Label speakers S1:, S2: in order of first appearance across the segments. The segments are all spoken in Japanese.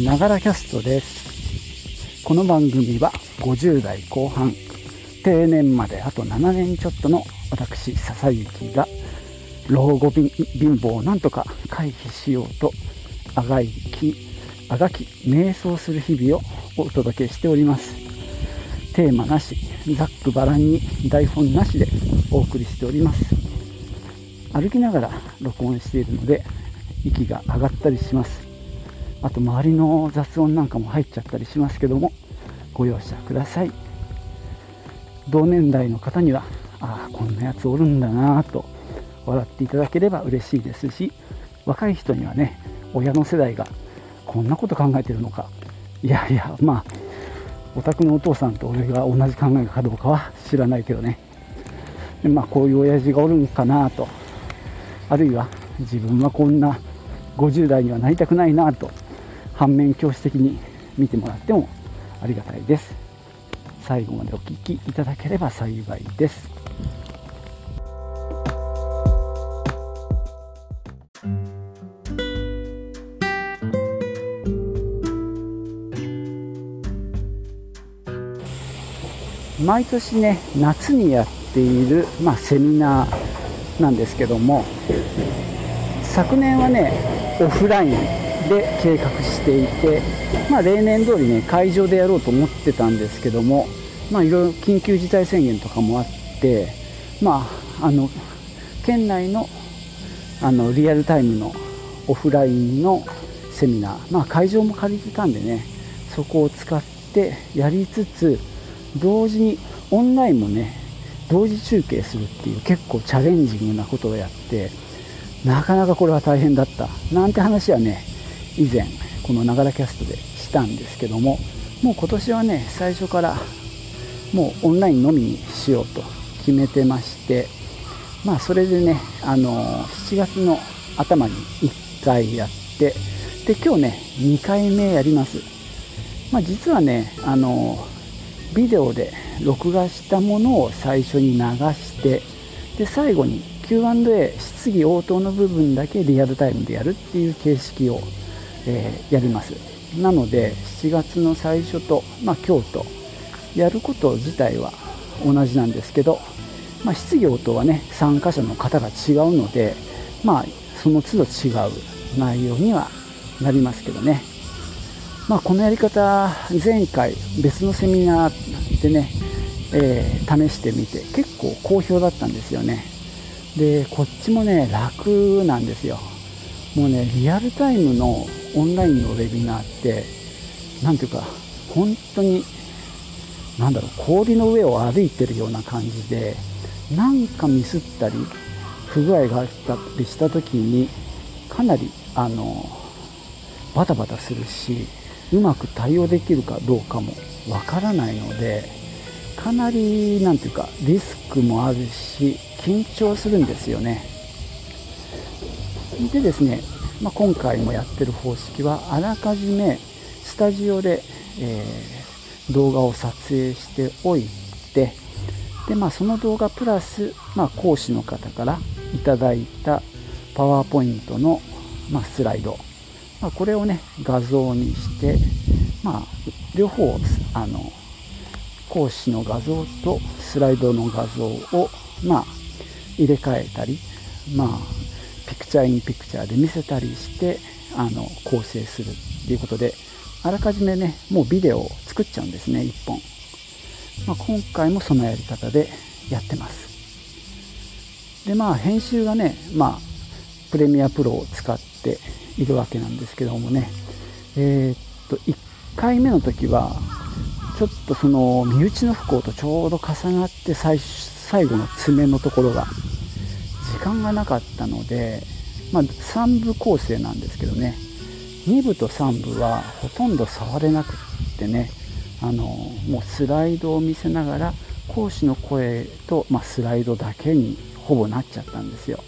S1: ながらキャストです。この番組は50代後半定年まであと7年ちょっとの私笹雪が老後貧乏をなんとか回避しようとあがいきあがき瞑想する日々をお届けしております。テーマなしざっくばらんに台本なしでお送りしております。歩きながら録音しているので息が上がったりします。あと周りの雑音なんかも入っちゃったりしますけどもご容赦ください。同年代の方にはああこんなやつおるんだなと笑っていただければ嬉しいですし若い人にはね親の世代がこんなこと考えてるのか。いやいやまあお宅のお父さんと俺が同じ考えかどうかは知らないけどね。まあこういう親父がおるんかなと。あるいは自分はこんな50代にはなりたくないなと反面教師的に見てもらってもありがたいです。最後までお聴きいただければ幸いです。毎年ね夏にやっている、まあ、セミナーなんですけども昨年はねオフライン。で計画していて、まあ、例年通りね会場でやろうと思ってたんですけども、まあ、いろいろ緊急事態宣言とかもあって、まあ、あの県内のあのリアルタイムのオフラインのセミナー、まあ、会場も借りてたんでねそこを使ってやりつつ同時にオンラインもね同時中継するっていう結構チャレンジングなことをやってなかなかこれは大変だった。なんて話はね以前このながらキャストでしたんですけどももう今年はね最初からもうオンラインのみにしようと決めてましてまあそれでねあの7月の頭に1回やってで今日ね2回目やります。まあ実はねあのビデオで録画したものを最初に流してで最後に Q&A 質疑応答の部分だけリアルタイムでやるっていう形式をえー、やります。なので7月の最初と、まあ、今日とやること自体は同じなんですけど、まあ、質疑応答はね参加者の方が違うので、まあ、その都度違う内容にはなりますけどね、まあ、このやり方前回別のセミナーでね、えー、試してみて結構好評だったんですよね。でこっちもね楽なんですよ。もうねリアルタイムのオンラインのウェビナーって何ていうか本当に何だろう氷の上を歩いてるような感じでなんかミスったり不具合があったりした時にかなりあのバタバタするしうまく対応できるかどうかもわからないのでかなり何ていうかリスクもあるし緊張するんですよね。でですねまあ、今回もやってる方式はあらかじめスタジオで、えー、動画を撮影しておいてで、まあ、その動画プラス、まあ、講師の方からいただいたパワーポイントの、まあ、スライド、まあ、これをね画像にして、まあ、両方あの講師の画像とスライドの画像を、まあ、入れ替えたり、まあ、ピクチャーインピクチャーで見せたりしてあの構成するっていうことであらかじめねもうビデオを作っちゃうんですね1本、まあ、今回もそのやり方でやってます。でまあ編集がねまあプレミアプロを使っているわけなんですけどもね。えー、っと1回目の時はちょっとその身内の不幸とちょうど重なって最最後の爪のところが時間がなかったので、まあ、3部構成なんですけどね。2部と3部はほとんど触れなくってね。あのもうスライドを見せながら講師の声と、まあ、スライドだけにほぼなっちゃったんですよ、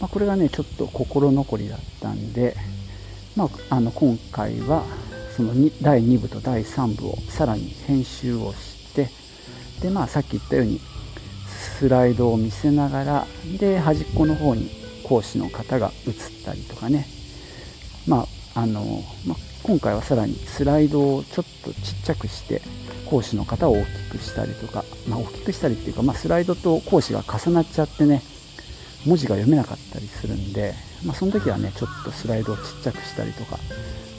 S1: まあ、これがねちょっと心残りだったんで、まあ、あの今回はその第2部と第3部をさらに編集をしてでまあさっき言ったようにスライドを見せながらで端っこの方に講師の方が映ったりとかね。まああの、ま今回はさらにスライドをちょっとちっちゃくして講師の方を大きくしたりとか、まあ、大きくしたりっていうか、まあ、スライドと講師が重なっちゃってね文字が読めなかったりするんで、まあ、その時はねちょっとスライドをちっちゃくしたりとか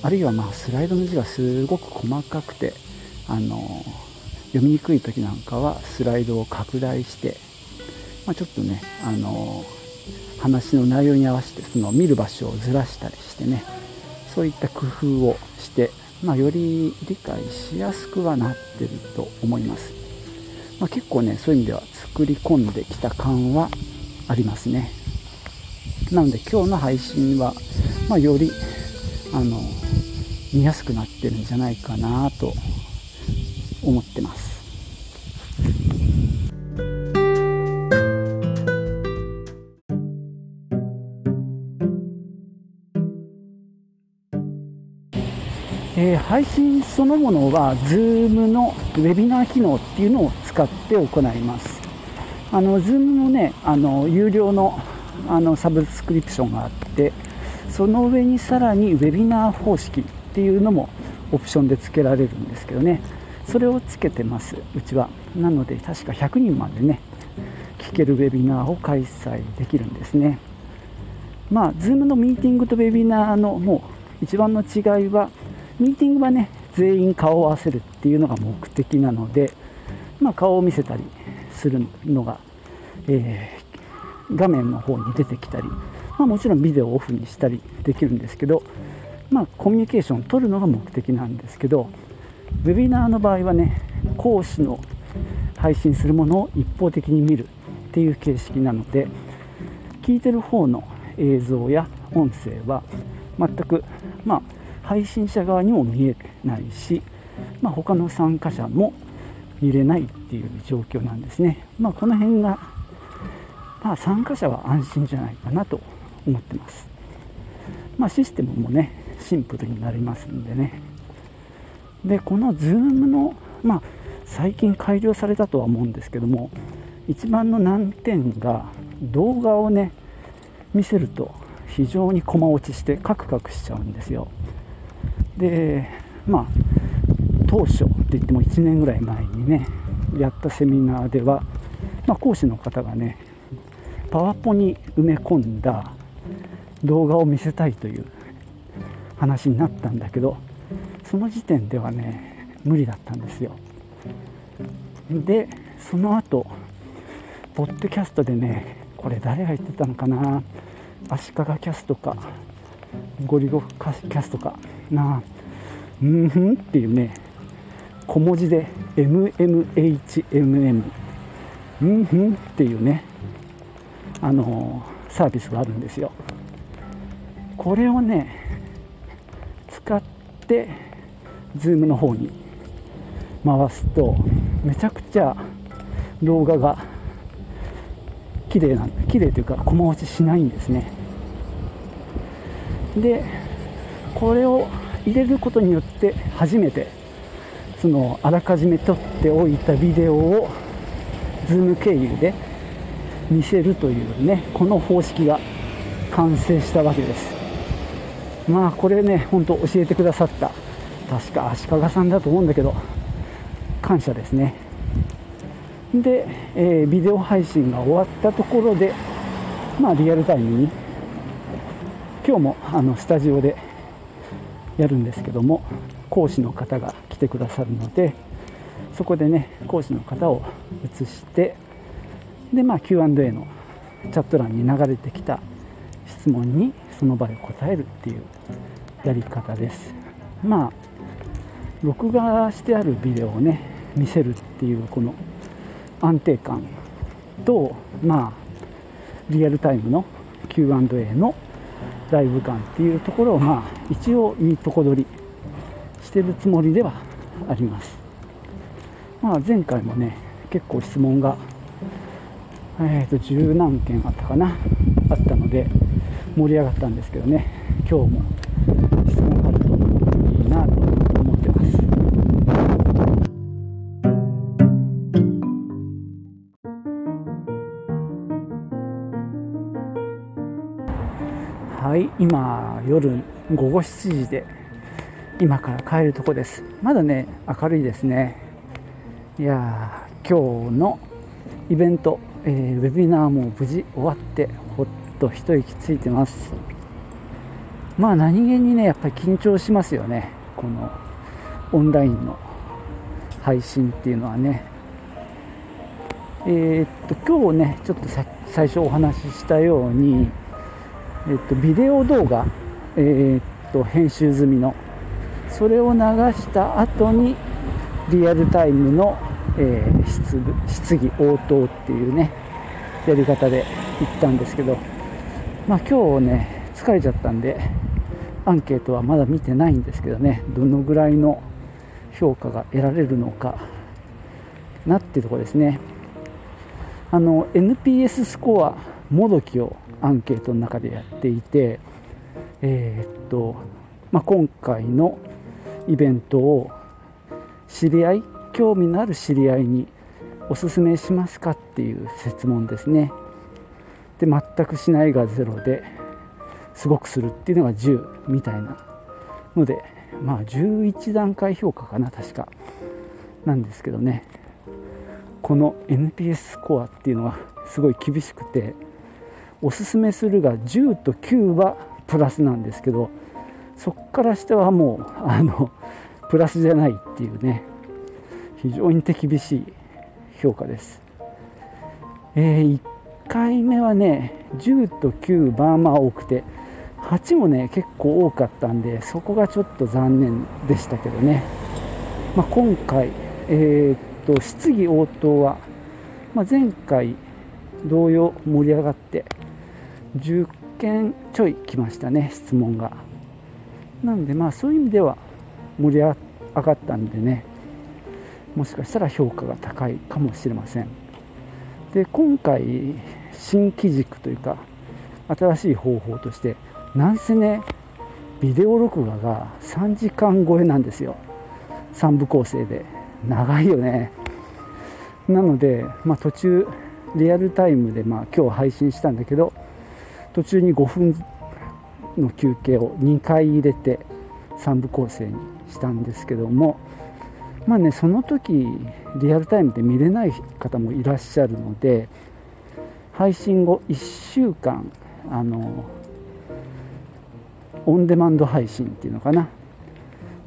S1: あるいはまあスライドの字がすごく細かくてあの読みにくい時なんかはスライドを拡大して、まあ、ちょっとねあの話の内容に合わせてその見る場所をずらしたりしてねそういった工夫をして、まあ、より理解しやすくはなってると思います、まあ、結構ねそういう意味では作り込んできた感はありますね。なので今日の配信は、まあ、よりあの見やすくなってるんじゃないかなと思ってます。えー、配信そのものは Zoom のウェビナー機能っていうのを使って行います。あの Zoom のねあの有料のあのサブスクリプションがあってその上にさらにウェビナー方式っていうのもオプションで付けられるんですけどね。それをつけてます。うちは。なので確か100人までね聞けるウェビナーを開催できるんですね。まあ Zoom のミーティングとウェビナーのもう一番の違いはミーティングはね全員顔を合わせるっていうのが目的なので、まあ、顔を見せたりするのが、えー、画面の方に出てきたり、まあ、もちろんビデオをオフにしたりできるんですけど、まあ、コミュニケーションを取るのが目的なんですけどウェビナーの場合はね講師の配信するものを一方的に見るっていう形式なので聞いてる方の映像や音声は全くまあ配信者側にも見えないし、まあ、他の参加者も見れないっていう状況なんですね。まあ、この辺が、まあ、参加者は安心じゃないかなと思ってます。まあ、システムもね、シンプルになりますんでね。で、この Zoom の、まあ、最近改良されたとは思うんですけども、一番の難点が動画をね、見せると非常に駒落ちしてカクカクしちゃうんですよ。でまあ当初って言っても1年ぐらい前にねやったセミナーでは、まあ、講師の方がねパワポに埋め込んだ動画を見せたいという話になったんだけどその時点ではね無理だったんですよ。でその後ポッドキャストでねこれ誰が言ってたのかな足利キャストかゴリゴキャストかなうんふんっていうね小文字で MMHMM うんふんっていうねあのサービスがあるんですよ。これをね使って Zoom の方に回すとめちゃくちゃ動画が綺麗なん綺麗というか駒落ちしないんですね。でこれを入れることによって初めてそのあらかじめ撮っておいたビデオを Zoom 経由で見せるというねこの方式が完成したわけです。まあこれね本当教えてくださった。確か足利さんだと思うんだけど感謝ですね。で、えー、ビデオ配信が終わったところでまあリアルタイムに今日もあのスタジオでやるんですけども講師の方が来てくださるのでそこでね講師の方を移してでまあ Q&A のチャット欄に流れてきた質問にその場で答えるっていうやり方です。まあ録画してあるビデオをね見せるっていうこの安定感とまあリアルタイムの Q&A のライブ感っていうところをまあ一応いいとこ取りしてるつもりではあります。まあ前回もね結構質問がえーと十何件あったかなあったので盛り上がったんですけどね今日も質問夜午後7時で今から帰るとこです。まだね明るいですね。いや今日のイベント、えー、ウェビナーも無事終わってほっと一息ついてます。まあ何気にねやっぱり緊張しますよね。このオンラインの配信っていうのはね。えー、っと今日ねちょっと最初お話ししたように、え、っとビデオ動画、えー、っと編集済みの。それを流した後にリアルタイムの、えー、質疑応答っていうねやり方で行ったんですけど。まあ今日ね疲れちゃったんでアンケートはまだ見てないんですけどねどのぐらいの評価が得られるのかなっていうところですね。あの NPS スコアもどきをアンケートの中でやっていてえー、っと、まあ、今回のイベントを知り合い興味のある知り合いにおすすめしますかっていう質問ですね。で全くしないが0ですごくするっていうのが10みたいなのでまあ11段階評価かな確か。なんですけどね。この NPS スコアっていうのはすごい厳しくておすすめするが10と9はプラスなんですけどそこから下はもうあのプラスじゃないっていうね非常に手厳しい評価です、えー、1回目はね10と9バーマー多くて8もね結構多かったんでそこがちょっと残念でしたけどね、まあ、今回、えー、っと質疑応答は、まあ、前回同様盛り上がって10件ちょい来ましたね質問が。なんでまあそういう意味では盛り上がったんでねもしかしたら評価が高いかもしれません。で今回新機軸というか新しい方法としてなんせねビデオ録画が3時間超えなんですよ。3部構成で。長いよね。なので、まあ、途中リアルタイムで、まあ、今日配信したんだけど途中に5分の休憩を2回入れて3部構成にしたんですけどもまあねその時リアルタイムで見れない方もいらっしゃるので配信後1週間あのオンデマンド配信っていうのかな。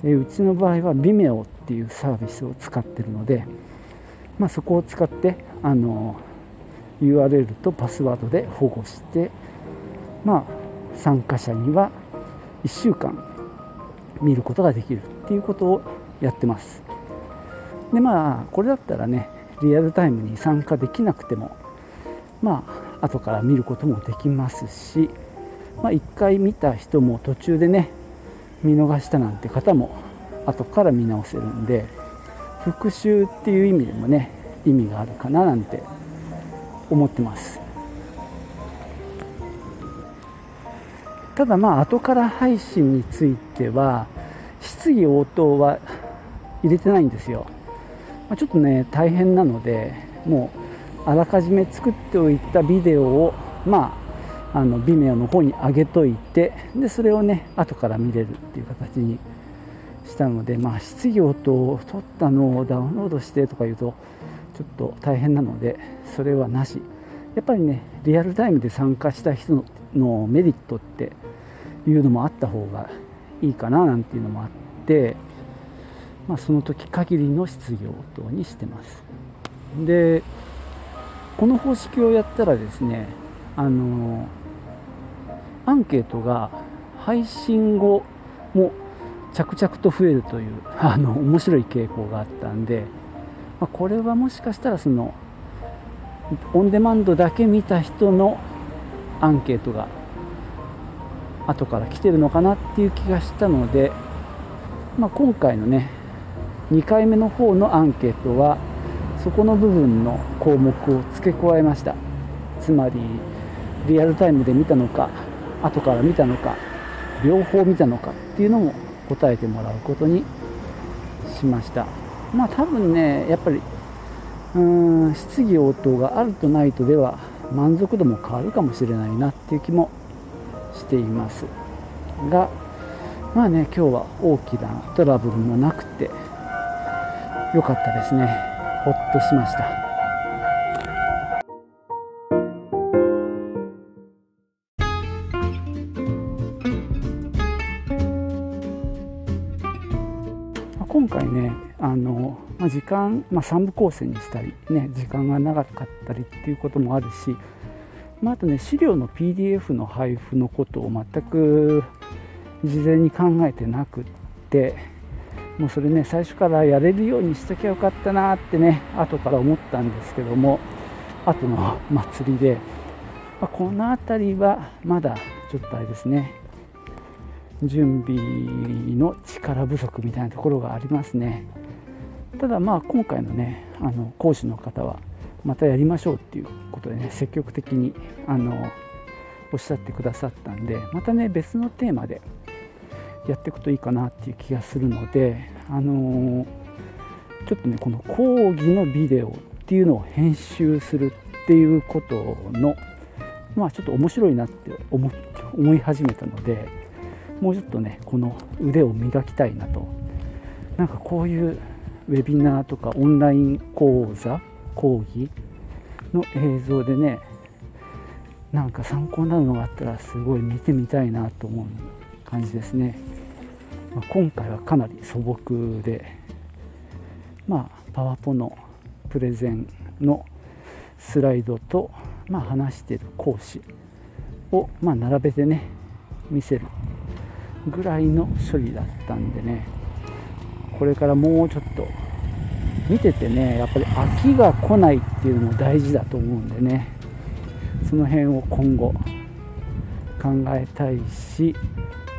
S1: えうちの場合は Vimeo っていうサービスを使ってるので、まあ、そこを使ってあの URL とパスワードで保護してまあ参加者には1週間見ることができるっていうことをやってます。でまあこれだったらねリアルタイムに参加できなくてもまあ後から見ることもできますしまあ、1回見た人も途中でね見逃したなんて方も後から見直せるんで復習っていう意味でもね意味があるかななんて思ってます。ただまあ後から配信については質疑応答は入れてないんですよ、まあ、ちょっとね大変なのでもうあらかじめ作っておいたビデオをまああの Vimeo の方に上げといてでそれをね後から見れるっていう形にしたので、まあ、質疑応答を取ったのをダウンロードしてとか言うとちょっと大変なのでそれはなし。やっぱりねリアルタイムで参加した人のメリットっていうのもあった方がいいかななんていうのもあって、まあ、その時限りの質疑応答にしてます。でこの方式をやったらですねあのアンケートが配信後も着々と増えるという あの面白い傾向があったんで、まあ、これはもしかしたらそのオンデマンドだけ見た人のアンケートが後から来てるのかなっていう気がしたので、まあ、今回のね2回目の方のアンケートはそこの部分の項目を付け加えました。つまりリアルタイムで見たのか後から見たのか両方見たのかっていうのも答えてもらうことにしました。まあ多分ねやっぱりうーん質疑応答があるとないとでは満足度も変わるかもしれないなっていう気もしていますが、まあね今日は大きなトラブルもなくて良かったですね。ほっとしました。今回ねあの、まあ、時間、まあ、3部構成にしたり、ね、時間が長かったりっていうこともあるし、まあ、あとね資料の PDF の配布のことを全く事前に考えてなくってもうそれね最初からやれるようにしときゃよかったなってね後から思ったんですけども後の祭りで、まあ、この辺りはまだちょっとあれですね準備の力不足みたいなところがありますね。ただまあ今回のねあの講師の方はまたやりましょうっていうことでね積極的にあのおっしゃってくださったんでまたね別のテーマでやっていくといいかなっていう気がするのであのちょっとねこの講義のビデオっていうのを編集するっていうことのまあちょっと面白いなって思思い始めたのでもうちょっとねこの腕を磨きたいなと。なんかこういうウェビナーとかオンライン講座講義の映像でねなんか参考になるのがあったらすごい見てみたいなと思う感じですね、まあ、今回はかなり素朴でまあパワポのプレゼンのスライドと、まあ、話してる講師を、まあ、並べてね見せるぐらいの処理だったんでねこれからもうちょっと見ててねやっぱり飽きが来ないっていうのも大事だと思うんでね。その辺を今後考えたいし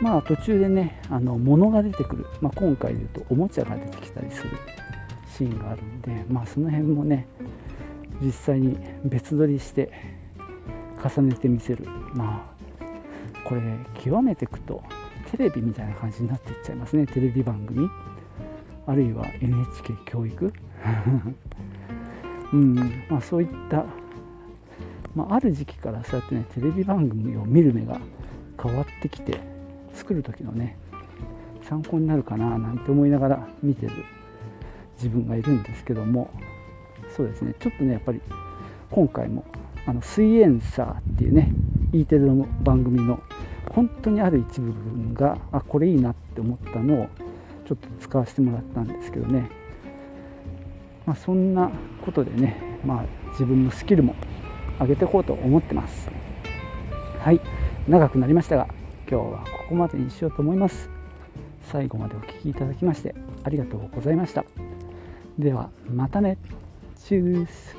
S1: まあ途中でねあの物が出てくる、まあ、今回でいうとおもちゃが出てきたりするシーンがあるんでまあその辺もね実際に別撮りして重ねてみせる。まあこれ極めていくとテレビみたいな感じになっていっちゃいますね。テレビ番組。あるいは NHK 教育？うんまあ、そういった、まあ、ある時期からそうやってねテレビ番組を見る目が変わってきて作る時のね参考になるかななんて思いながら見てる自分がいるんですけどもそうですねちょっとねやっぱり今回もあの「すイエンサー」っていうね E テレの番組の本当にある一部分があこれいいなって思ったのをちょっと使わせてもらったんですけどね、まあ、そんなことでね、まあ、自分のスキルも上げていこうと思ってます。はい。長くなりましたが今日はここまでにしようと思います。最後までお聴きいただきましてありがとうございました。ではまたね。チュース。